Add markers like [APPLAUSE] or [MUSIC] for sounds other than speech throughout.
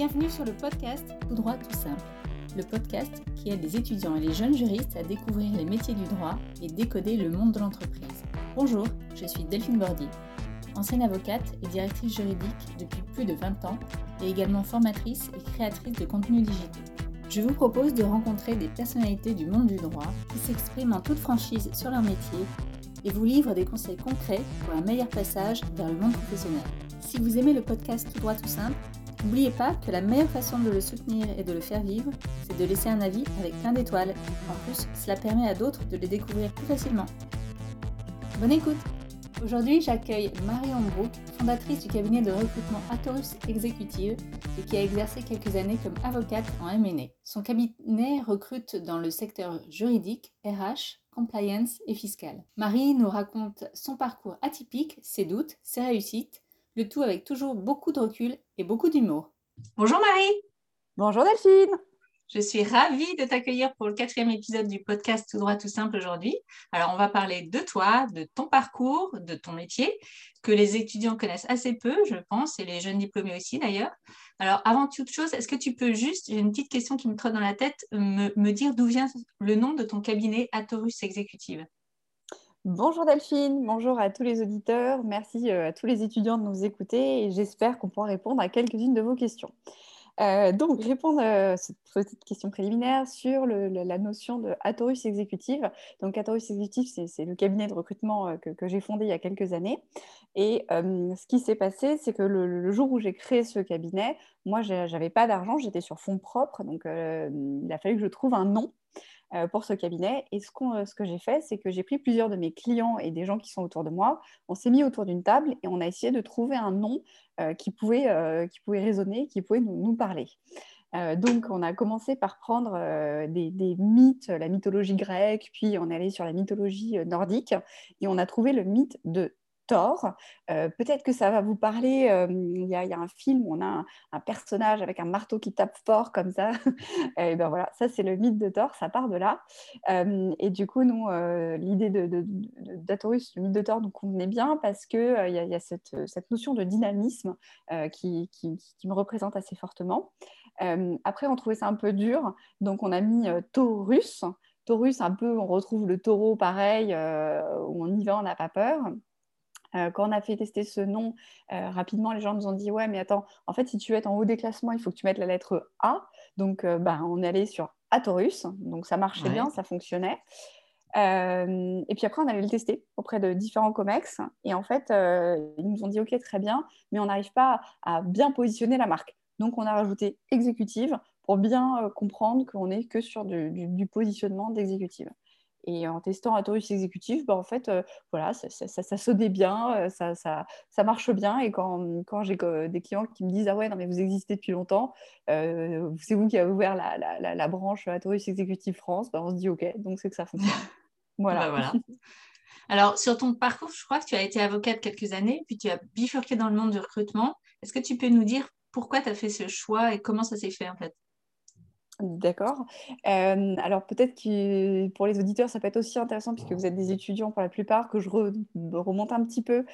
Bienvenue sur le podcast Tout droit tout simple, le podcast qui aide les étudiants et les jeunes juristes à découvrir les métiers du droit et décoder le monde de l'entreprise. Bonjour, je suis Delphine Bordy, ancienne avocate et directrice juridique depuis plus de 20 ans et également formatrice et créatrice de contenus digitaux. Je vous propose de rencontrer des personnalités du monde du droit qui s'expriment en toute franchise sur leur métier et vous livrent des conseils concrets pour un meilleur passage vers le monde professionnel. Si vous aimez le podcast Tout droit tout simple, n'oubliez pas que la meilleure façon de le soutenir et de le faire vivre, c'est de laisser un avis avec plein d'étoiles. En plus, cela permet à d'autres de les découvrir plus facilement. Bonne écoute Aujourd'hui, j'accueille Marion Brook, fondatrice du cabinet de recrutement Atorus Executive et qui a exercé quelques années comme avocate en M&A. Son cabinet recrute dans le secteur juridique, RH, compliance et fiscal. Marie nous raconte son parcours atypique, ses doutes, ses réussites, le tout avec toujours beaucoup de recul et beaucoup d'humour. Bonjour Marie Bonjour Delphine je suis ravie de t'accueillir pour le quatrième épisode du podcast Tout droit tout simple aujourd'hui. Alors, on va parler de toi, de ton parcours, de ton métier, que les étudiants connaissent assez peu, je pense, et les jeunes diplômés aussi d'ailleurs. Alors, avant toute chose, est-ce que tu peux juste, j'ai une petite question qui me trotte dans la tête, me, me dire d'où vient le nom de ton cabinet Atorus Executive Bonjour Delphine, bonjour à tous les auditeurs, merci euh, à tous les étudiants de nous écouter et j'espère qu'on pourra répondre à quelques-unes de vos questions. Euh, donc, répondre à cette petite question préliminaire sur la notion de Atorus Exécutive. Donc, Atorus Exécutive, c'est le cabinet de recrutement euh, que, j'ai fondé il y a quelques années. Et euh, ce qui s'est passé, c'est que le, jour où j'ai créé ce cabinet, moi, je n'avais pas d'argent, j'étais sur fonds propres. Donc, il a fallu que je trouve un nom euh, pour ce cabinet. Et ce, euh, ce que j'ai fait, c'est que j'ai pris plusieurs de mes clients et des gens qui sont autour de moi. On s'est mis autour d'une table et on a essayé de trouver un nom euh, qui, pouvait, qui pouvait résonner, qui pouvait nous, parler. donc, on a commencé par prendre des, des, mythes, la mythologie grecque, puis on est allé sur la mythologie nordique, et on a trouvé le mythe de euh, peut-être que ça va vous parler. Euh, il y, a un film où on a un, personnage avec un marteau qui tape fort comme ça. [LAUGHS] et ben voilà, ça c'est le mythe de Thor, ça part de là. Euh, et du coup, nous, l'idée de, d'Atorus, le mythe de Thor, nous convenait bien parce qu'il il y, a, cette, notion de dynamisme qui, qui, me représente assez fortement. après, on trouvait ça un peu dur, donc on a mis Taurus. Taurus, un peu, on retrouve le taureau pareil, où on y va, on n'a pas peur. Euh, quand on a fait tester ce nom, euh, rapidement, les gens nous ont dit Ouais, mais attends, en fait, si tu veux être en haut des classements, il faut que tu mettes la lettre A. Donc, euh, bah, on est allé sur Atorus. Donc, ça marchait bien, ça fonctionnait. et puis après, on allait le tester auprès de différents COMEX. Et en fait, ils nous ont dit Ok, très bien, mais on n'arrive pas à bien positionner la marque. Donc, on a rajouté exécutive pour bien comprendre qu'on n'est que sur du, du positionnement d'exécutive. Et en testant un Taurus exécutif, bah, en fait, euh, voilà, ça, ça, sonnait bien, euh, ça, marche bien. Et quand, quand j'ai des clients qui me disent Ah ouais, non, mais vous existez depuis longtemps, euh, c'est vous qui avez ouvert la, la, la, branche Taurus Exécutif France, bah, on se dit Ok, donc c'est que ça fonctionne. voilà. [LAUGHS] Bah, voilà. [LAUGHS] Alors, sur ton parcours, je crois que tu as été avocate quelques années, puis tu as bifurqué dans le monde du recrutement. Est-ce que tu peux nous dire pourquoi tu as fait ce choix et comment ça s'est fait en fait? D'accord. Alors peut-être que pour les auditeurs, ça peut être aussi intéressant, puisque vous êtes des étudiants pour la plupart, que je remonte un petit peu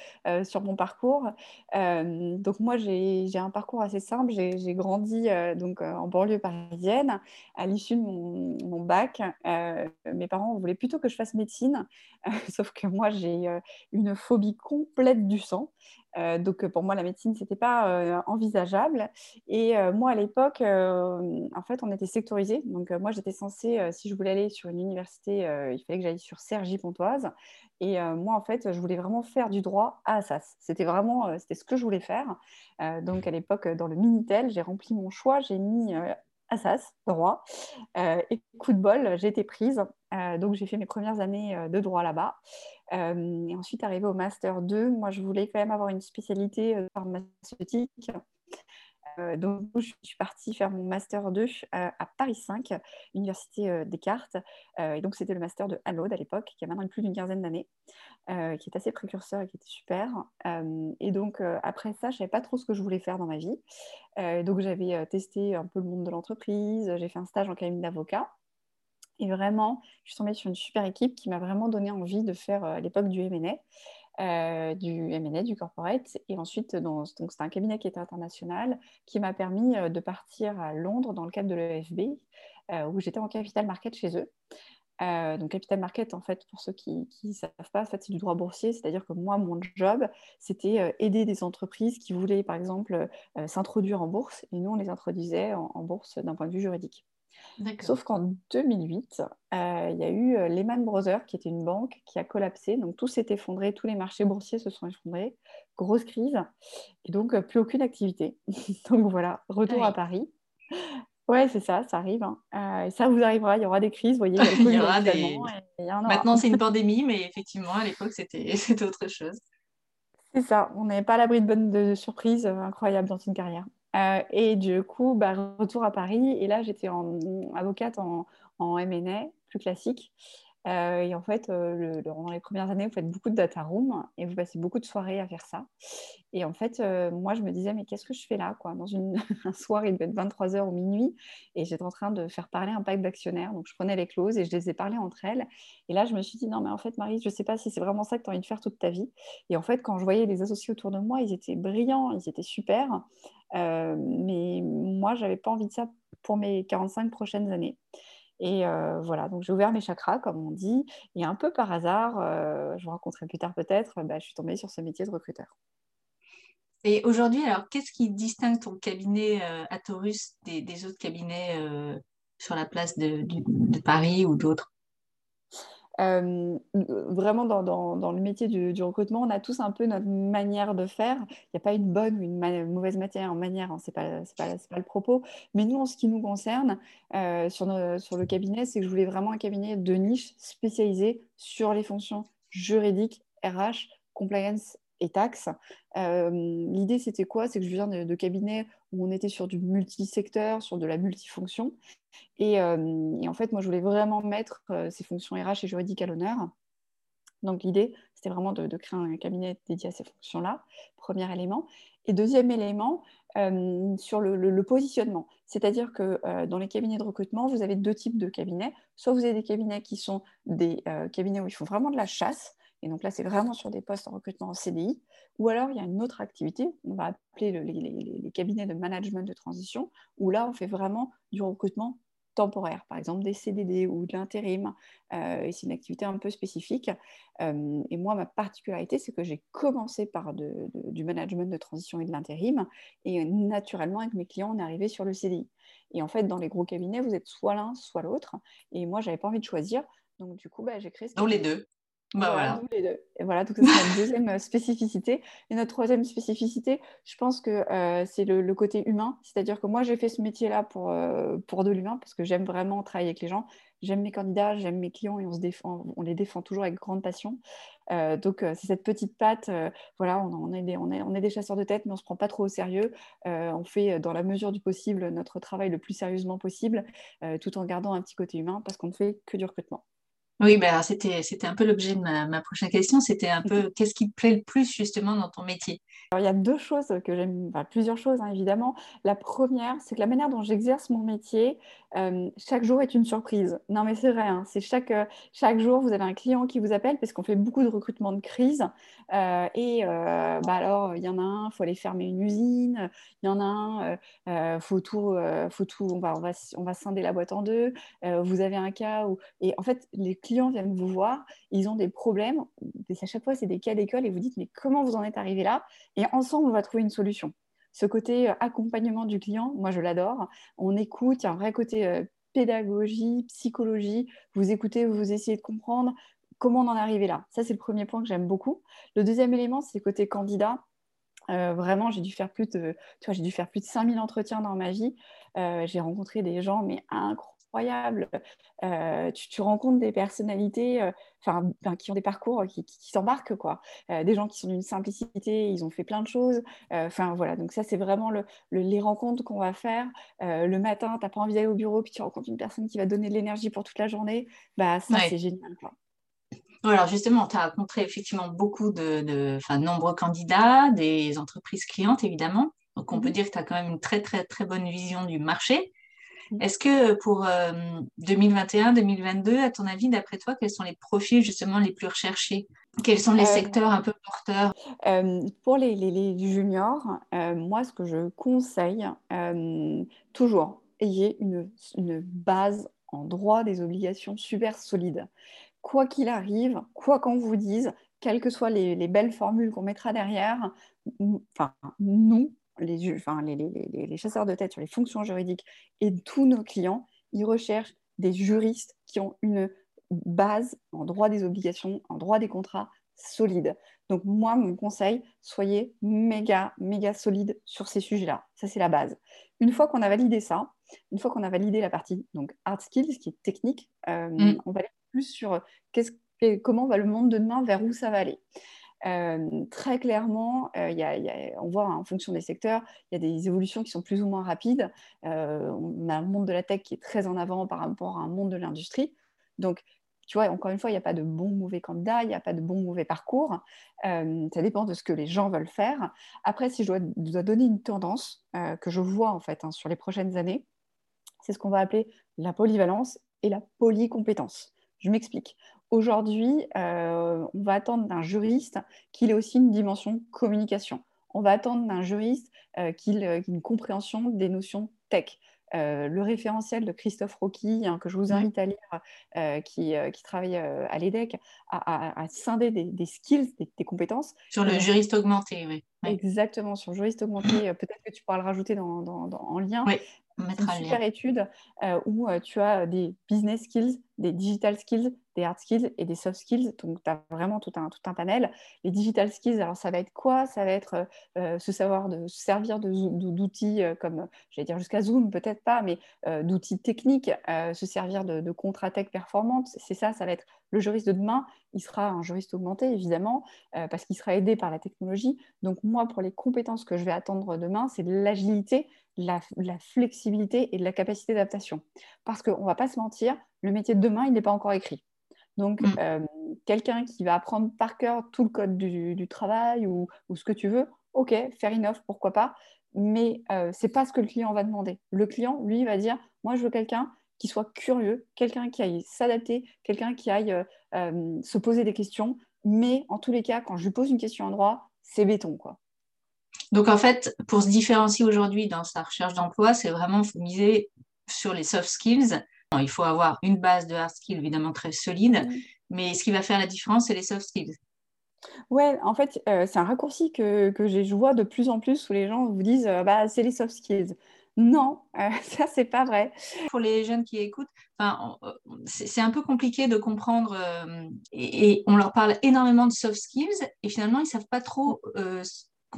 sur mon parcours. Donc moi, j'ai un parcours assez simple. J'ai grandi donc en banlieue parisienne. À l'issue de mon bac, mes parents voulaient plutôt que je fasse médecine, [LAUGHS] sauf que moi, j'ai une phobie complète du sang. Euh, donc pour moi, la médecine, ce n'était pas euh, envisageable. Et euh, moi, à l'époque, en fait, on était sectorisé. Donc moi, j'étais censée, si je voulais aller sur une université, il fallait que j'aille sur Cergy-Pontoise. Et moi, en fait, je voulais vraiment faire du droit à Assas. C'était vraiment, c'était ce que je voulais faire. donc à l'époque, dans le Minitel, j'ai rempli mon choix. J'ai mis Assas, droit. et coup de bol, j'ai été prise. donc j'ai fait mes premières années de droit là-bas. Euh, et ensuite, arrivé au Master 2, moi, je voulais quand même avoir une spécialité euh, pharmaceutique. Euh, donc, je suis partie faire mon Master 2 à Paris 5, Université Descartes. et donc, c'était le Master de Hallode à l'époque, qui a maintenant plus d'une quinzaine d'années, qui est assez précurseur et qui était super. et donc, après ça, je ne savais pas trop ce que je voulais faire dans ma vie. donc, j'avais testé un peu le monde de l'entreprise, j'ai fait un stage en cabinet d'avocat. Et vraiment, je suis tombée sur une super équipe qui m'a vraiment donné envie de faire euh, l'époque du M&A. du M&A, du corporate. Et ensuite, c'était un cabinet qui était international qui m'a permis de partir à Londres dans le cadre de l'EFB, où j'étais en capital market chez eux. Euh, donc capital market, en fait, pour ceux qui ne savent pas, en fait, c'est du droit boursier, c'est-à-dire que moi, mon job, c'était euh, aider des entreprises qui voulaient, par exemple, euh, s'introduire en bourse, et nous, on les introduisait en, bourse d'un point de vue juridique. Sauf qu'en 2008, il y a eu Lehman Brothers, qui était une banque qui a collapsé, donc tout s'est effondré, tous les marchés boursiers se sont effondrés, grosse crise, et donc plus aucune activité. [LAUGHS] donc voilà, retour ah à Paris. Ouais, c'est ça, ça arrive. Hein. Euh, ça vous arrivera, il y aura des crises, vous voyez. [LAUGHS] Il y, aura des... Maintenant, c'est une [LAUGHS] pandémie, mais effectivement, à l'époque, c'était autre chose. C'est ça, on n'est pas à l'abri de bonnes de surprises euh, incroyables dans une carrière. Euh, et du coup, bah, retour à Paris, et là, j'étais en, avocate en, en plus classique. Euh, et en fait, euh, dans les premières années, vous faites beaucoup de data room et vous passez beaucoup de soirées à faire ça. Et en fait, euh, moi, je me disais, mais qu'est-ce que je fais là Dans [LAUGHS] un soir, il devait être 23h ou minuit et j'étais en train de faire parler un pack d'actionnaires. Donc, je prenais les clauses et je les ai parlé entre elles. Et là, je me suis dit, non, mais en fait, Marie, je ne sais pas si c'est vraiment ça que tu as envie de faire toute ta vie. Et en fait, quand je voyais les associés autour de moi, ils étaient brillants, ils étaient super. mais moi, je n'avais pas envie de ça pour mes 45 prochaines années. Et euh, voilà, donc j'ai ouvert mes chakras, comme on dit, et un peu par hasard, euh, je vous raconterai plus tard peut-être, bah, je suis tombée sur ce métier de recruteur. Et aujourd'hui, alors, qu'est-ce qui distingue ton cabinet euh, Atorus des, autres cabinets sur la place de Paris ou d'autres? Euh, vraiment, dans, le métier du, recrutement, on a tous un peu notre manière de faire. Il n'y a pas une bonne ou une, mauvaise manière, hein, ce n'est pas, le propos. Mais nous, en ce qui nous concerne, euh, sur, sur le cabinet, c'est que je voulais vraiment un cabinet de niche spécialisé sur les fonctions juridiques, RH, compliance et taxes. Euh, l'idée, c'était quoi? C'est que je viens de, de cabinets où on était sur du multisecteur, sur de la multifonction. Et, euh, en fait, moi, je voulais vraiment mettre euh, ces fonctions RH et juridiques à l'honneur. Donc, l'idée, c'était vraiment de, créer un cabinet dédié à ces fonctions-là, premier élément. Et deuxième élément, sur le, le, positionnement. C'est-à-dire que dans les cabinets de recrutement, vous avez deux types de cabinets. Soit vous avez des cabinets qui sont des cabinets où ils font vraiment de la chasse, et donc là, c'est vraiment sur des postes en recrutement en CDI. Ou alors, il y a une autre activité, on va appeler les, cabinets de management de transition, où là, on fait vraiment du recrutement temporaire, par exemple des CDD ou de l'intérim. Euh, et c'est une activité un peu spécifique. Euh, et moi, ma particularité, c'est que j'ai commencé par du management de transition et de l'intérim. Et naturellement, avec mes clients, on est arrivé sur le CDI. Et en fait, dans les gros cabinets, vous êtes soit l'un, soit l'autre. Et moi, je n'avais pas envie de choisir. Donc, du coup, bah, j'ai créé... Ce Dans les deux. Bah voilà, les deux. Et voilà, donc c'est notre deuxième euh, spécificité. Et notre troisième spécificité, je pense que euh, c'est le, côté humain. C'est-à-dire que moi, j'ai fait ce métier-là pour, euh, pour de l'humain, parce que j'aime vraiment travailler avec les gens. J'aime mes candidats, j'aime mes clients et on, se défend, on les défend toujours avec grande passion. donc, c'est cette petite patte. voilà, on, on, est des, on, est, on est des chasseurs de tête, mais on ne se prend pas trop au sérieux. on fait, dans la mesure du possible, notre travail le plus sérieusement possible, tout en gardant un petit côté humain, parce qu'on ne fait que du recrutement. Oui, ben c'était, c'était un peu l'objet de ma, prochaine question. C'était un peu qu'est-ce qui te plaît le plus justement dans ton métier? Alors, il y a deux choses que j'aime, plusieurs choses hein, évidemment. La première, c'est que la manière dont j'exerce mon métier, euh, chaque jour est une surprise. Non, mais c'est vrai, hein, c'est chaque, chaque jour, vous avez un client qui vous appelle parce qu'on fait beaucoup de recrutement de crise. Euh, et euh, bah alors, il y en a un, il faut aller fermer une usine. Il y en a un, faut tout, faut tout, on va, on, va, on va scinder la boîte en deux. vous avez un cas où. Et en fait, les clients viennent vous voir, ils ont des problèmes, à chaque fois c'est des cas d'école et vous dites mais comment vous en êtes arrivé là? Et ensemble on va trouver une solution. Ce côté euh, accompagnement du client, moi je l'adore. On écoute, il y a un vrai côté euh, pédagogie, psychologie. Vous écoutez, vous essayez de comprendre comment on en est arrivé là. Ça c'est le premier point que j'aime beaucoup. Le deuxième élément c'est côté candidat. Euh, vraiment, j'ai dû faire plus de, j'ai dû faire plus de 5000 entretiens dans ma vie. j'ai rencontré des gens, mais incroyables incroyable. Euh, tu, rencontres des personnalités euh, enfin, qui ont des parcours qui, s'embarquent, quoi. Euh, des gens qui sont d'une simplicité, ils ont fait plein de choses. Enfin, voilà, donc ça, c'est vraiment le, les rencontres qu'on va faire. le matin, tu n'as pas envie d'aller au bureau, puis tu rencontres une personne qui va donner de l'énergie pour toute la journée. Bah, ça, c'est génial, quoi. Alors justement, tu as rencontré effectivement beaucoup de, de nombreux candidats, des entreprises clientes évidemment. Donc on peut mmh dire que tu as quand même une très très très bonne vision du marché. Mmh. Est-ce que pour 2021, euh, 2022, à ton avis, d'après toi, quels sont les profils justement les plus recherchés? Quels sont les secteurs un peu porteurs? Pour les, les, juniors, moi, ce que je conseille, toujours, ayez une, une base en droit des obligations super solide. Quoi qu'il arrive, quoi qu'on vous dise, quelles que soient les, les belles formules qu'on mettra derrière, enfin, nous, les, enfin, les, les, chasseurs de tête sur les fonctions juridiques et tous nos clients, ils recherchent des juristes qui ont une base en droit des obligations, en droit des contrats solide. Donc moi, mon conseil, soyez méga, méga solide sur ces sujets-là. Ça, c'est la base. Une fois qu'on a validé ça, une fois qu'on a validé la partie donc hard skills, qui est technique, euh, mm. on va aller plus sur comment va le monde de demain, vers où ça va aller. Très clairement, on voit hein, en fonction des secteurs, il y a des évolutions qui sont plus ou moins rapides. on a un monde de la tech qui est très en avant par rapport à un monde de l'industrie. Donc, tu vois, encore une fois, il n'y a pas de bon mauvais candidat, il n'y a pas de bon mauvais parcours. Ça dépend de ce que les gens veulent faire. Après, si je dois, donner une tendance que je vois en fait hein, sur les prochaines années, c'est ce qu'on va appeler la polyvalence et la polycompétence. Je m'explique. Aujourd'hui, euh, on va attendre d'un juriste qu'il ait aussi une dimension communication. On va attendre d'un juriste qu'il ait une compréhension des notions tech. Euh, le référentiel de Christophe Rocky, hein, que je vous invite à lire, euh, qui, euh, qui, travaille à l'EDEC, a, scindé des, skills, des, compétences. Sur le juriste augmenté, oui. Exactement, sur le juriste augmenté. Peut-être que tu pourras le rajouter dans, en lien. Oui, une super étude où tu as des business skills, des digital skills, des hard skills et des soft skills. Donc, tu as vraiment tout un, tout un panel. Les digital skills, alors ça va être quoi? Ça va être euh, se savoir de se servir d'outils euh, comme, j'allais dire jusqu'à Zoom, peut-être pas, mais euh, d'outils techniques, se servir de, de tech performantes. C'est ça, ça va être le juriste de demain. Il sera un juriste augmenté, évidemment, parce qu'il sera aidé par la technologie. Donc, moi, pour les compétences que je vais attendre demain, c'est l'agilité, la, la flexibilité et de la capacité d'adaptation. Parce qu'on ne va pas se mentir, le métier de demain, il n'est pas encore écrit. Donc, mm. euh, quelqu'un qui va apprendre par cœur tout le code du, travail ou, ce que tu veux, ok, faire une offre, pourquoi pas, mais euh, ce n'est pas ce que le client va demander. Le client, lui, va dire, moi, je veux quelqu'un qui soit curieux, quelqu'un qui aille s'adapter, quelqu'un qui aille euh, se poser des questions, mais en tous les cas, quand je lui pose une question en droit, c'est béton, quoi. Donc, en fait, pour se différencier aujourd'hui dans sa recherche d'emploi, c'est vraiment miser sur les soft skills il faut avoir une base de hard skills évidemment très solide, mais ce qui va faire la différence, c'est les soft skills. Ouais, en fait, euh, c'est un raccourci que, que je vois de plus en plus où les gens vous disent euh, bah, c'est les soft skills. Non, euh, [LAUGHS] ça, c'est pas vrai. Pour les jeunes qui écoutent, c'est un peu compliqué de comprendre et, on leur parle énormément de soft skills et finalement, ils ne savent pas trop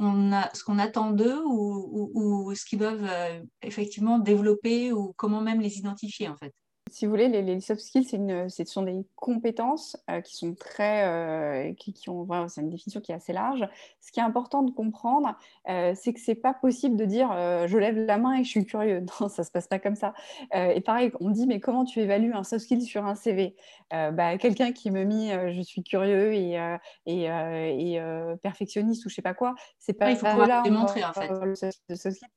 ce qu'on attend d'eux ou, ce qu'ils doivent euh, effectivement développer ou comment même les identifier en fait si vous voulez, les, soft skills, une, ce sont des compétences euh, qui sont très, euh, qui, ont, c'est une définition qui est assez large. Ce qui est important de comprendre, euh, c'est que c'est pas possible de dire je lève la main et je suis curieux. [LAUGHS] Non, ça se passe pas comme ça. et pareil, on dit mais comment tu évalues un soft skill sur un CV bah, Quelqu'un qui me mit je suis curieux et, et, et perfectionniste ou je sais pas quoi, c'est pas. il faut démontrer en fait. Le soft skill,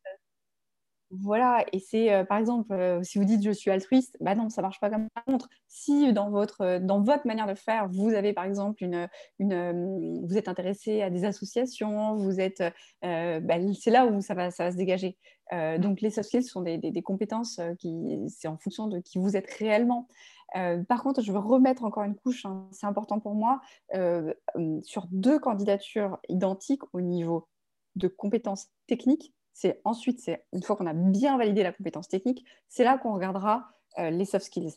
voilà, et c'est euh, par exemple, euh, si vous dites je suis altruiste, bah non, ça marche pas comme ça. Contre, si dans votre, euh, dans votre manière de faire, vous avez par exemple une, vous êtes intéressé à des associations, vous êtes, bah, c'est là où ça va, ça va se dégager. donc les soft sont des, des, compétences qui, c'est en fonction de qui vous êtes réellement. par contre, je veux remettre encore une couche, hein, c'est important pour moi, sur deux candidatures identiques au niveau de compétences techniques c'est ensuite, une fois qu'on a bien validé la compétence technique, c'est là qu'on regardera euh, les soft skills.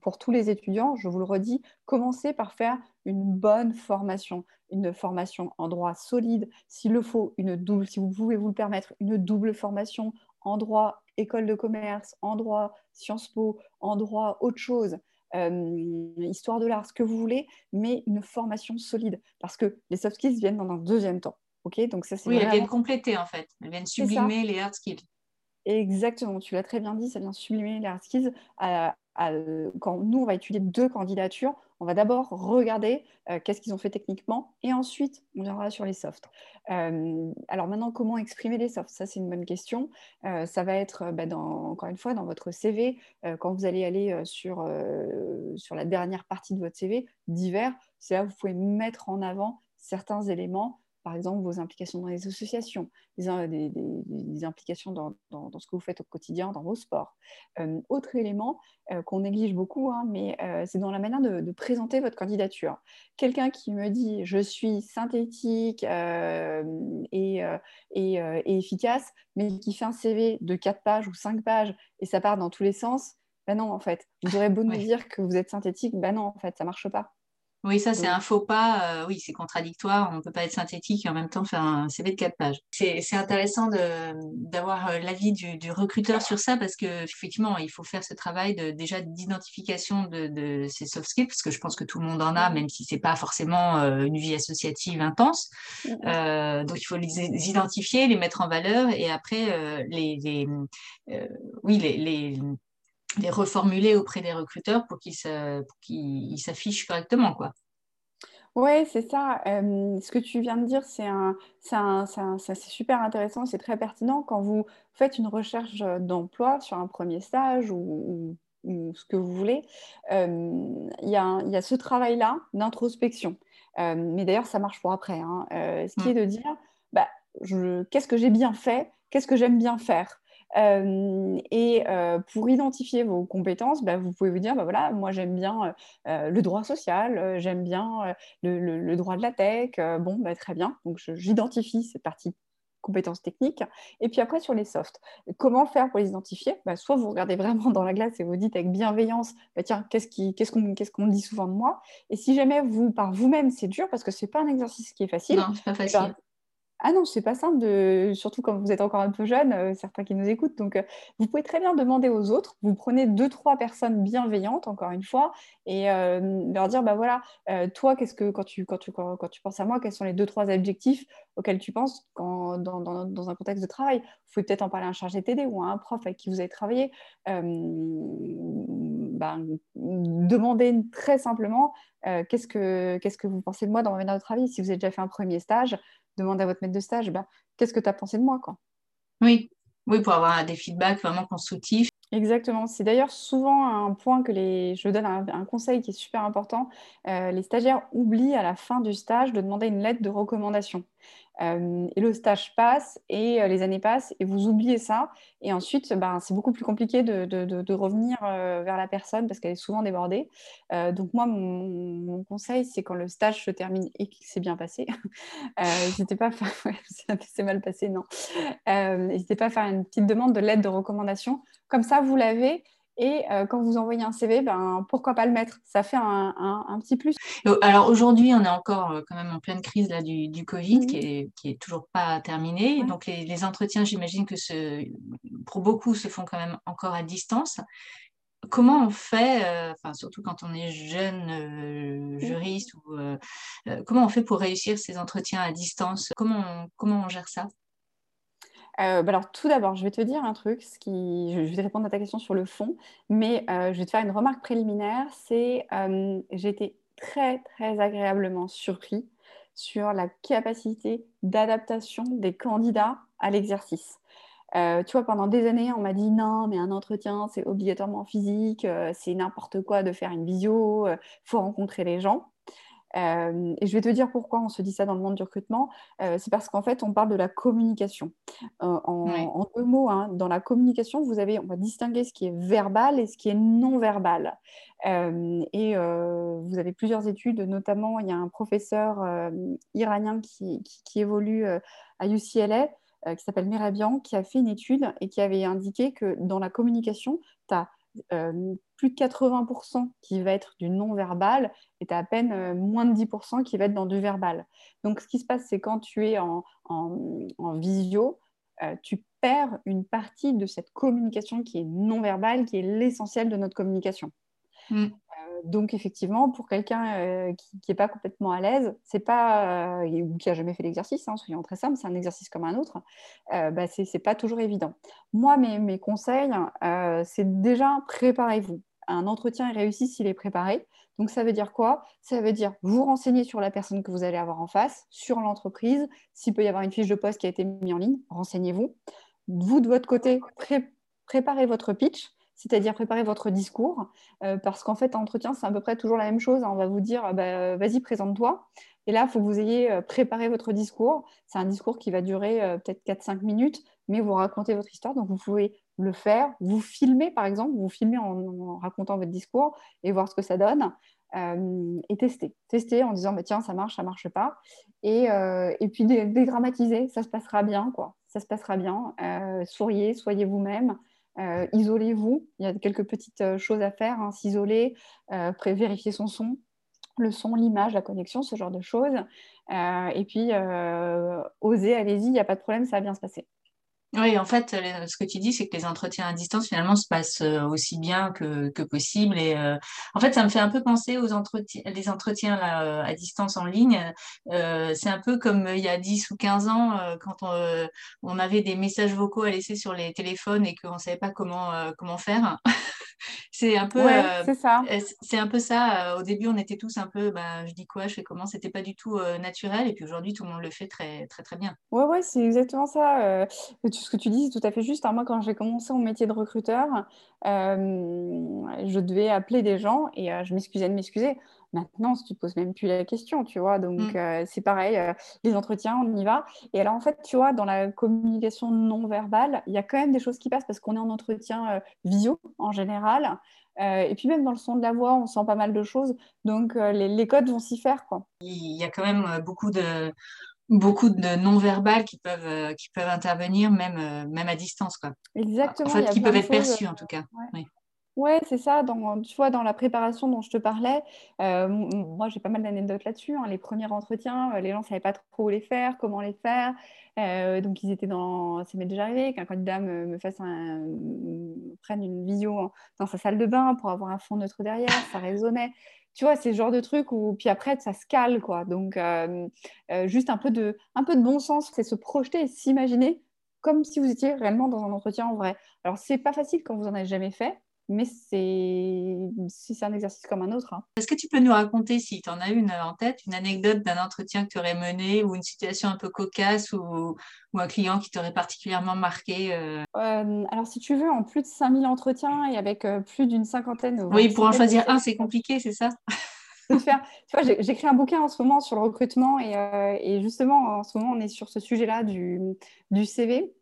pour tous les étudiants, je vous le redis, commencez par faire une bonne formation, une formation en droit solide, s'il le faut, une double, si vous pouvez vous le permettre, une double formation en droit école de commerce, en droit Sciences Po, en droit autre chose. Euh, histoire de l'art, ce que vous voulez, mais une formation solide, parce que les soft skills viennent dans un deuxième temps. Donc ça, oui, elles viennent compléter en fait. Elles viennent sublimer les hard skills. Exactement, tu l'as très bien dit, ça vient sublimer les hard skills. quand nous, on va étudier deux candidatures, on va d'abord regarder qu'est-ce qu'ils ont fait techniquement et ensuite on viendra sur les softs. alors maintenant, comment exprimer les softs? Ça, c'est une bonne question. ça va être, bah, encore une fois, dans votre CV, quand vous allez aller sur, sur la dernière partie de votre CV, divers, c'est là où vous pouvez mettre en avant certains éléments par exemple vos implications dans les associations, des, implications dans, ce que vous faites au quotidien, dans vos sports. Euh, autre élément euh, qu'on néglige beaucoup, hein, mais euh, c'est dans la manière de, présenter votre candidature. Quelqu'un qui me dit je suis synthétique et, efficace, mais qui fait un CV de 4 pages ou 5 pages et ça part dans tous les sens, ben non en fait. Vous aurez beau nous dire que vous êtes synthétique, ben non en fait, ça marche pas. Oui, ça, c'est un faux pas. Euh, oui, c'est contradictoire. On ne peut pas être synthétique et en même temps faire un CV de quatre pages. C'est intéressant d'avoir euh, l'avis du, recruteur sur ça parce qu'effectivement, il faut faire ce travail de, déjà d'identification de, ces soft skills parce que je pense que tout le monde en a, même si ce n'est pas forcément euh, une vie associative intense. donc, il faut les identifier, les mettre en valeur et après, les, oui, les les reformuler auprès des recruteurs pour qu'ils s'affichent correctement. quoi. Oui, c'est ça. ce que tu viens de dire, c'est super intéressant, c'est très pertinent. Quand vous faites une recherche d'emploi sur un premier stage ou, ce que vous voulez, il y, a ce travail-là d'introspection. mais d'ailleurs, ça marche pour après. Hein. ce qui est mm. de dire, bah, qu'est-ce que j'ai bien fait? Qu'est-ce que j'aime bien faire? Euh, et euh, pour identifier vos compétences, bah, vous pouvez vous dire, bah, voilà, moi j'aime bien euh, le droit social, j'aime bien le, droit de la tech, bon, bah, très bien, donc j'identifie cette partie compétences techniques. Et puis après, sur les softs, comment faire pour les identifier? Bah, Soit vous regardez vraiment dans la glace et vous dites avec bienveillance, bah, tiens, qu'est-ce qu'on qu'on dit souvent de moi? Et si jamais vous, par vous-même, c'est dur, parce que ce n'est pas un exercice qui est facile, non, pas facile. Ah non, c'est pas simple, surtout quand vous êtes encore un peu jeune, euh, certains qui nous écoutent. Donc, euh, vous pouvez très bien demander aux autres. Vous prenez deux, trois personnes bienveillantes, encore une fois, et euh, leur dire, bah voilà, toi, qu'est-ce que quand tu, quand, tu, quand, tu penses à moi, quels sont les deux, trois objectifs auxquels tu penses dans, dans, dans, un contexte de travail? Vous pouvez peut-être en parler à un chargé TD ou à un prof avec qui vous avez travaillé. Ben, demandez très simplement, qu'est-ce que qu'est-ce que vous pensez de moi dans ma de travail Si vous avez déjà fait un premier stage, demandez à votre maître de stage, bah, qu'est-ce que tu as pensé de moi quoi? Oui, oui, pour avoir des feedbacks vraiment constructifs. Exactement. C'est d'ailleurs souvent un point que les... Je donne un, conseil qui est super important. Euh, les stagiaires oublient à la fin du stage de demander une lettre de recommandation. Euh, et le stage passe et euh, les années passent et vous oubliez ça. Et ensuite, ben, c'est beaucoup plus compliqué de, revenir euh, vers la personne parce qu'elle est souvent débordée. donc moi, mon, conseil, c'est quand le stage se termine et qu'il s'est bien passé, [LAUGHS] n'hésitez pas c'est [LAUGHS] mal passé, non. n'hésitez pas à faire une petite demande de lettre de recommandation. Comme ça, vous l'avez et euh, quand vous envoyez un CV, ben, pourquoi pas le mettre? Ça fait un, petit plus. Alors aujourd'hui, on est encore euh, quand même en pleine crise là, du, Covid mhm. qui, est, qui est toujours pas terminée. Donc les, entretiens, j'imagine que ce, pour beaucoup se font quand même encore à distance. Comment on fait, euh, enfin, surtout quand on est jeune juriste, ou, comment on fait pour réussir ces entretiens à distance? Comment comment on gère ça? Euh, bah alors, tout d'abord, je vais te dire un truc, qui... je vais répondre à ta question sur le fond, mais euh, je vais te faire une remarque préliminaire. C'est euh, j'ai été très, très agréablement surpris sur la capacité d'adaptation des candidats à l'exercice. tu vois, pendant des années, on m'a dit non, mais un entretien, c'est obligatoirement physique, c'est n'importe quoi de faire une visio, il faut rencontrer les gens. Euh, et je vais te dire pourquoi on se dit ça dans le monde du recrutement. Euh, c'est parce qu'en fait, on parle de la communication. Euh, en, deux mots, hein, dans la communication, vous avez, on va distinguer ce qui est verbal et ce qui est non verbal. et vous avez plusieurs études, notamment il y a un professeur iranien qui, qui évolue à UCLA qui s'appelle Mirabian, qui a fait une étude et qui avait indiqué que dans la communication, tu as euh, plus de 80% qui va être du non-verbal et à peine euh, moins de 10% qui va être dans du verbal. Donc, ce qui se passe, c'est quand tu es en, visio, euh, tu perds une partie de cette communication qui est non-verbale, qui est l'essentiel de notre communication. Mm donc effectivement, pour quelqu'un euh, qui n'est pas complètement à l'aise, c'est pas euh, ou qui a jamais fait l'exercice, hein, soyons très simple, c'est un exercice comme un autre, euh, bah, c'est pas toujours évident. Moi, mes, mes conseils, c'est déjà préparez-vous. un entretien est réussi s'il est préparé. Donc ça veut dire quoi? Ça veut dire vous renseigner sur la personne que vous allez avoir en face, sur l'entreprise. S'il peut y avoir une fiche de poste qui a été mise en ligne, renseignez-vous. Vous, de votre côté, préparez votre pitch, c'est-à-dire préparez votre discours, euh, parce qu'en fait, en entretien, c'est à peu près toujours la même chose. On va vous dire, bah, vas-y, présente-toi. Et là, il faut que vous ayez euh, préparé votre discours. C'est un discours qui va durer euh, peut-être 4-5 minutes, mais vous racontez votre histoire. Donc, vous pouvez le faire, vous filmer par exemple, vous filmer en, racontant votre discours et voir ce que ça donne. Euh, et tester. Tester en disant, bah, tiens, ça marche, ça marche pas. Et, et puis dédramatiser, ça se passera bien, quoi. Ça se passera bien. souriez, soyez vous-même. Isolez-vous. Il y a quelques petites choses à faire. Hein. S'isoler, vérifier son son, le son, l'image, la connexion, ce genre de choses. Euh, et puis, euh, oser, allez-y, il n'y a pas de problème, ça va bien se passer. Oui, en fait, ce que tu dis, c'est que les entretiens à distance, finalement, se passent euh, aussi bien que, possible. Et en fait, ça me fait un peu penser aux entretiens, les entretiens là, à distance en ligne. c'est un peu comme il y a 10 ou 15 ans, quand on, on, avait des messages vocaux à laisser sur les téléphones et qu'on ne savait pas comment, comment faire. [LAUGHS] c'est un peu euh, ça. C'est un peu ça. Au début, on était tous un peu, bah, je dis quoi, je fais comment? C'était pas du tout euh, naturel. Et puis aujourd'hui, tout le monde le fait très, très, très bien. Ouais, ouais, c'est exactement ça. Euh, ce que tu dis, c'est tout à fait juste. moi, quand j'ai commencé mon métier de recruteur, je devais appeler des gens et je m'excusais de m'excuser. Maintenant, tu te poses même plus la question, tu vois. Donc, mm. euh, c'est pareil, euh, les entretiens, on y va. Et alors, en fait, tu vois, dans la communication non verbale, il y a quand même des choses qui passent parce qu'on est en entretien euh, visio en général. et puis, même dans le son de la voix, on sent pas mal de choses. Donc, les, codes vont s'y faire, quoi. Il y a quand même beaucoup de beaucoup de non-verbal qui peuvent, qui peuvent intervenir même, même à distance. Quoi. Exactement. En fait, qui peuvent être perçus en tout cas. Oui. Ouais, c'est ça. Dans, tu vois, dans la préparation dont je te parlais, euh, moi j'ai pas mal d'anecdotes là-dessus. hein. Les premiers entretiens, euh, les gens ne savaient pas trop où les faire, comment les faire. Euh, donc ils étaient dans. Ça m'est déjà arrivé qu'un candidat me, fasse un, prenne une visio dans sa salle de bain pour avoir un fond neutre derrière, ça résonnait. Tu vois, c'est le genre de truc où, puis après, ça se cale, quoi. Donc, juste un peu de, un peu de bon sens, c'est se projeter et s'imaginer comme si vous étiez réellement dans un entretien en vrai. Alors, c'est pas facile quand vous en avez jamais fait, mais c'est un exercice comme un autre. Hein. Est-ce que tu peux nous raconter, si tu en as une en tête, une anecdote d'un entretien que tu aurais mené ou une situation un peu cocasse ou, ou un client qui t'aurait particulièrement marqué euh? Euh, Alors, si tu veux, en plus de 5000 entretiens et avec euh, plus d'une cinquantaine. Oui, pour en choisir un, c'est compliqué, c'est ça? [LAUGHS] Faire. Tu vois, j'écris un bouquin en ce moment sur le recrutement et, et, justement, en ce moment, on est sur ce sujet-là du, du CV.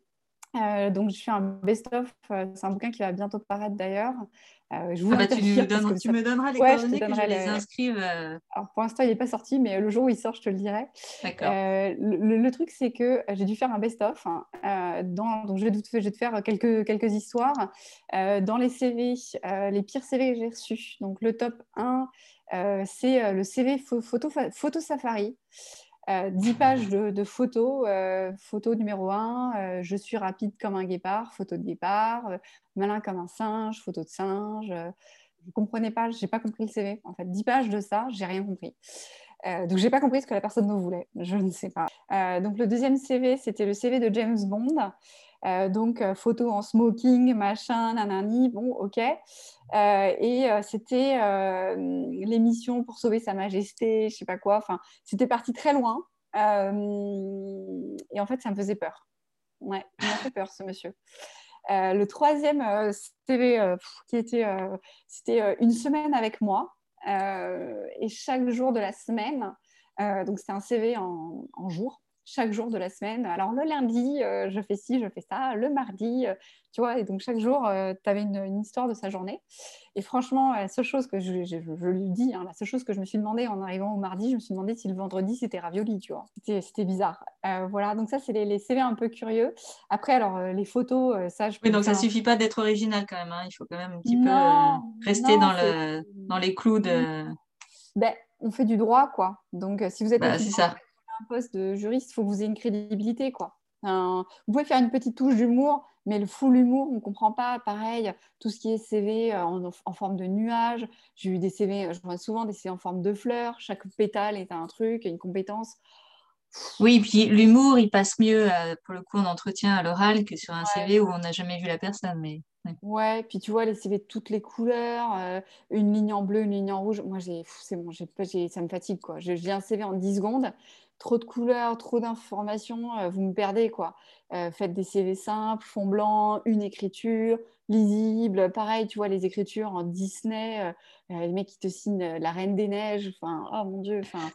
Euh, donc, je fais un best-of. Euh, c'est un bouquin qui va bientôt paraître d'ailleurs. Euh, je vous ah bah, tu, me donneras les coordonnées que je les inscrive. Alors, pour l'instant, il n'est pas sorti, mais le jour où il sort, je te le dirai. D'accord. Le, truc, c'est que j'ai dû faire un best-of. Hein, donc, je vais, je vais, te faire quelques, quelques histoires. dans les CV, les pires CV que j'ai reçus. Donc, le top 1, c'est le CV photo, photo Safari. 10 euh, pages de, photos. Euh, photo numéro 1, euh, je suis rapide comme un guépard, photo de guépard, malin comme un singe, photo de singe. vous ne comprenez pas, je n'ai pas compris le CV. En fait, 10 pages de ça, j'ai rien compris. donc, j'ai pas compris ce que la personne me voulait. Je ne sais pas. donc, le deuxième CV, c'était le CV de James Bond. Euh, donc, euh, photo en smoking, machin, nanani, bon, ok. Euh, et c'était l'émission pour sauver Sa Majesté, je sais pas quoi. Enfin, c'était parti très loin. et en fait, ça me faisait peur. Ouais, il m'a fait peur, ce monsieur. le troisième CV qui était, c'était une semaine avec moi. et chaque jour de la semaine, donc c'était un CV en, en jour chaque jour de la semaine. Alors le lundi, euh, je fais ci, je fais ça. Le mardi, euh, tu vois, et donc chaque jour, euh, tu avais une, histoire de sa journée. Et franchement, la seule chose que je, lui dis, hein, la seule chose que je me suis demandé en arrivant au mardi, je me suis demandé si le vendredi c'était ravioli, tu vois. C'était bizarre. voilà, donc ça, c'est les, CV un peu curieux. Après, alors les photos, ça, je Oui, donc ça suffit pas d'être original quand même. Hein. Il faut quand même un petit peu rester dans, le, dans les clous de. Ben, on fait du droit, quoi. Donc, si vous êtes. Bah, c'est ça un poste de juriste, il faut que vous ayez une crédibilité, quoi. vous pouvez faire une petite touche d'humour, mais le full humour, on ne comprend pas. Pareil, tout ce qui est CV euh, en, forme de nuage. J'ai eu des CV, je vois souvent des CV en forme de fleurs. Chaque pétale est un truc, une compétence. Oui, puis l'humour, il passe mieux pour le coup en entretien à l'oral que sur un CV où on n'a jamais vu la personne. Mais ouais. puis tu vois les CV de toutes les couleurs, une ligne en bleu, une ligne en rouge. Moi, j'ai, c'est bon, j'ai, ça me fatigue quoi. J'ai un CV en 10 secondes trop de couleurs, trop d'informations, euh, vous me perdez quoi. Euh, faites des CV simples, fond blanc, une écriture, lisible. Pareil, tu vois, les écritures en Disney, euh, les mecs qui te signent La Reine des Neiges, enfin, oh mon Dieu, enfin,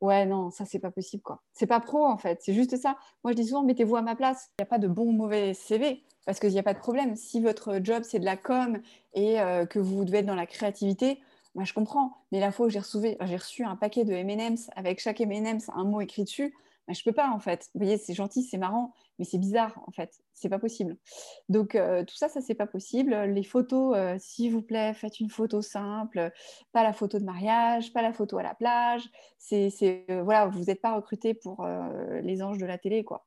ouais, non, ça c'est pas possible quoi. C'est pas pro en fait, c'est juste ça. Moi je dis souvent, mettez-vous à ma place. Il n'y a pas de bon ou mauvais CV parce qu'il n'y a pas de problème. Si votre job c'est de la com et que vous devez être dans la créativité, bah, je comprends. Mais la fois où j'ai reçu, un paquet de M&M's avec chaque M&M's un mot écrit dessus, bah, je peux pas en fait. Vous voyez, c'est gentil, c'est marrant, mais c'est bizarre en fait. C'est pas possible. Donc euh, tout ça, ça c'est pas possible. Les photos, euh, s'il vous plaît, faites une photo simple, pas la photo de mariage, pas la photo à la plage. C'est, euh, voilà, vous n'êtes pas recruté pour les anges de la télé quoi.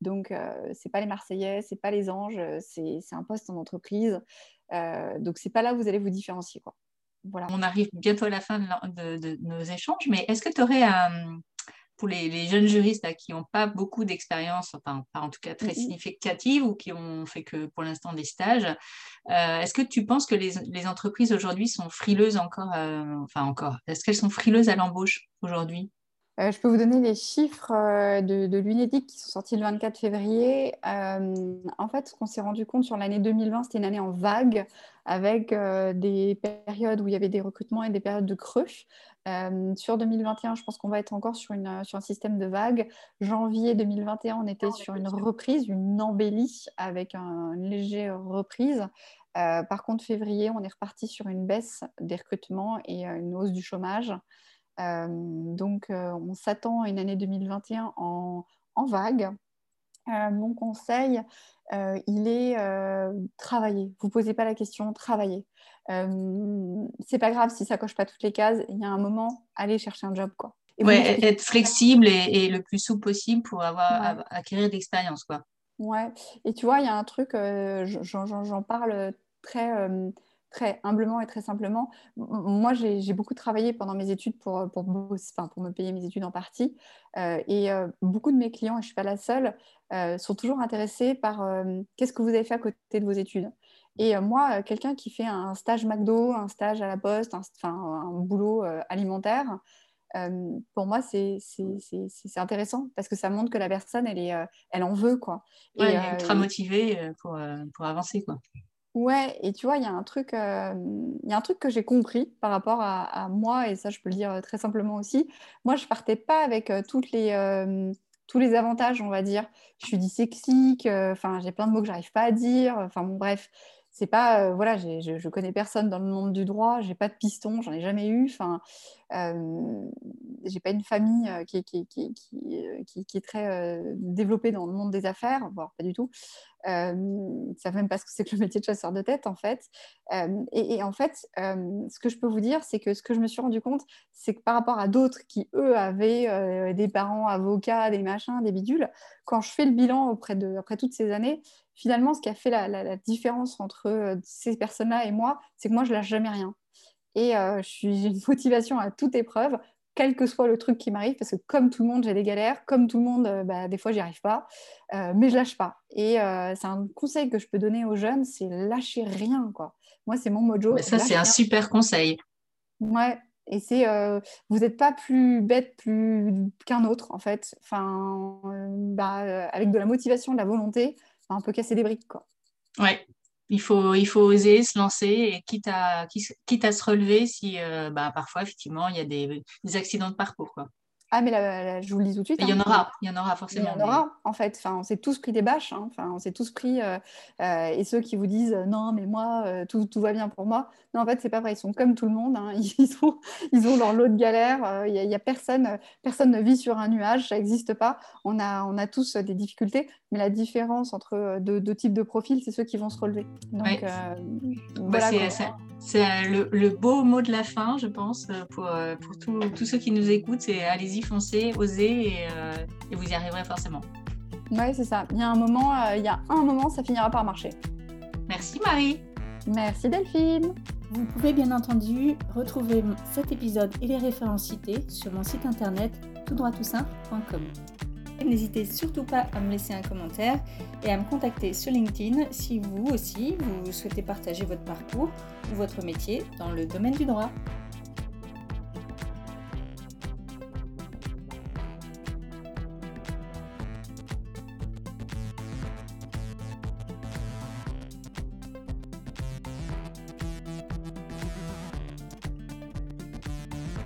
Donc c'est pas les Marseillais, c'est pas les anges, c'est, un poste en entreprise. donc c'est pas là où vous allez vous différencier quoi. On arrive bientôt à la fin de, nos échanges, mais est-ce que tu aurais, pour les, jeunes juristes qui n'ont pas beaucoup d'expérience, enfin, pas en tout cas très significative, ou qui ont fait que pour l'instant des stages, euh, est-ce que tu penses que les, entreprises aujourd'hui sont frileuses encore, euh, enfin encore, est-ce qu'elles sont frileuses à l'embauche aujourd'hui? Euh, je peux vous donner les chiffres de, de l'UNEDIC qui sont sortis le 24 février. en fait, ce qu'on s'est rendu compte sur l'année 2020, c'était une année en vague avec euh, des périodes où il y avait des recrutements et des périodes de creux. Euh, sur 2021, je pense qu'on va être encore sur, un système de vagues. Janvier 2021, on était sur une reprise, une embellie avec une légère reprise. Euh, par contre, février, on est reparti sur une baisse des recrutements et une hausse du chômage. Donc, on s'attend à une année 2021 en, en vague. mon conseil, euh, il est euh, travailler. Vous posez pas la question, travailler. Euh, c'est pas grave si ça coche pas toutes les cases. Il y a un moment, allez chercher un job, quoi. ouais, être flexible et, le plus souple possible pour avoir acquérir de l'expérience, quoi. Ouais. Et tu vois, il y a un truc, j'en parle très très humblement et très simplement, moi, j'ai beaucoup travaillé pendant mes études pour, pour, pour, me payer mes études en partie. Euh, et euh, beaucoup de mes clients, et je ne suis pas la seule, euh, sont toujours intéressés par qu'est-ce que vous avez fait à côté de vos études. Et moi, quelqu'un qui fait un stage McDo, un stage à la poste, un, un boulot alimentaire, pour moi, c'est intéressant parce que ça montre que la personne, elle, est, elle en veut. Quoi. et, elle est très motivée pour, pour avancer. Quoi. Ouais, et tu vois, il y a un truc, euh, y a un truc que j'ai compris par rapport à, moi, et ça, je peux le dire très simplement aussi. Moi, je partais pas avec toutes les, tous les avantages, on va dire. Je suis dyslexique, enfin, j'ai plein de mots que j'arrive pas à dire. Enfin, bon, bref, c'est pas, voilà, je, je connais personne dans le monde du droit, j'ai pas de piston, j'en ai jamais eu. Enfin, j'ai pas une famille qui, qui, qui, qui, est très développée dans le monde des affaires, voire pas du tout. Euh, ils savent même pas ce que c'est que le métier de chasseur de tête en fait. Et, en fait, ce que je peux vous dire, c'est que ce que je me suis rendu compte, c'est que par rapport à d'autres qui eux avaient des parents avocats, des machins, des bidules, quand je fais le bilan auprès de, après toutes ces années, finalement, ce qui a fait la, la différence entre ces personnes-là et moi, c'est que moi, je lâche jamais rien et euh, j'ai une [LAUGHS] motivation à toute épreuve, quel que soit le truc qui m'arrive, parce que comme tout le monde, j'ai des galères, comme tout le monde, euh, bah, des fois, j'y arrive pas, euh, mais je lâche pas. Et c'est un conseil que je peux donner aux jeunes, c'est lâcher rien, quoi. Moi, c'est mon mojo. ça, c'est un super conseil. Ouais, et c'est vous n'êtes pas plus bête plus qu'un autre en fait enfin bah, avec de la motivation de la volonté on peut casser des briques quoi ouais il faut, il faut oser se lancer et quitte à, quitte à se relever si euh, bah, parfois, effectivement, il y a des, des accidents de parcours. Quoi. Ah, mais je vous le dis tout de suite. Il y en hein. aura, il y en aura forcément. Il y en aura, en fait. Enfin, on s'est tous pris des bâches. Hein. Enfin, on s'est tous pris. Euh, euh, et ceux qui vous disent non, mais moi, tout, tout, va bien pour moi. Non, en fait, c'est pas vrai. Ils sont comme tout le monde. Hein. [LAUGHS] Ils, ont, ils ont leur lot de galères. Il y, a, personne, personne ne vit sur un nuage. Ça n'existe pas. On a, on a tous des difficultés. Mais la différence entre deux, types de profils, c'est ceux qui vont se relever. Donc, bah, c'est le, le, beau mot de la fin, je pense, pour, pour tous ceux qui nous écoutent. C'est allez-y foncez, osez euh, et, vous y arriverez forcément. Oui, c'est ça. Il y a un moment, euh, il y a un moment, ça finira par marcher. Merci Marie. Merci Delphine. Vous pouvez bien entendu retrouver cet épisode et les références citées sur mon site internet toutdroittoutsimple.com. N'hésitez surtout pas à me laisser un commentaire et à me contacter sur LinkedIn si vous aussi vous souhaitez partager votre parcours ou votre métier dans le domaine du droit.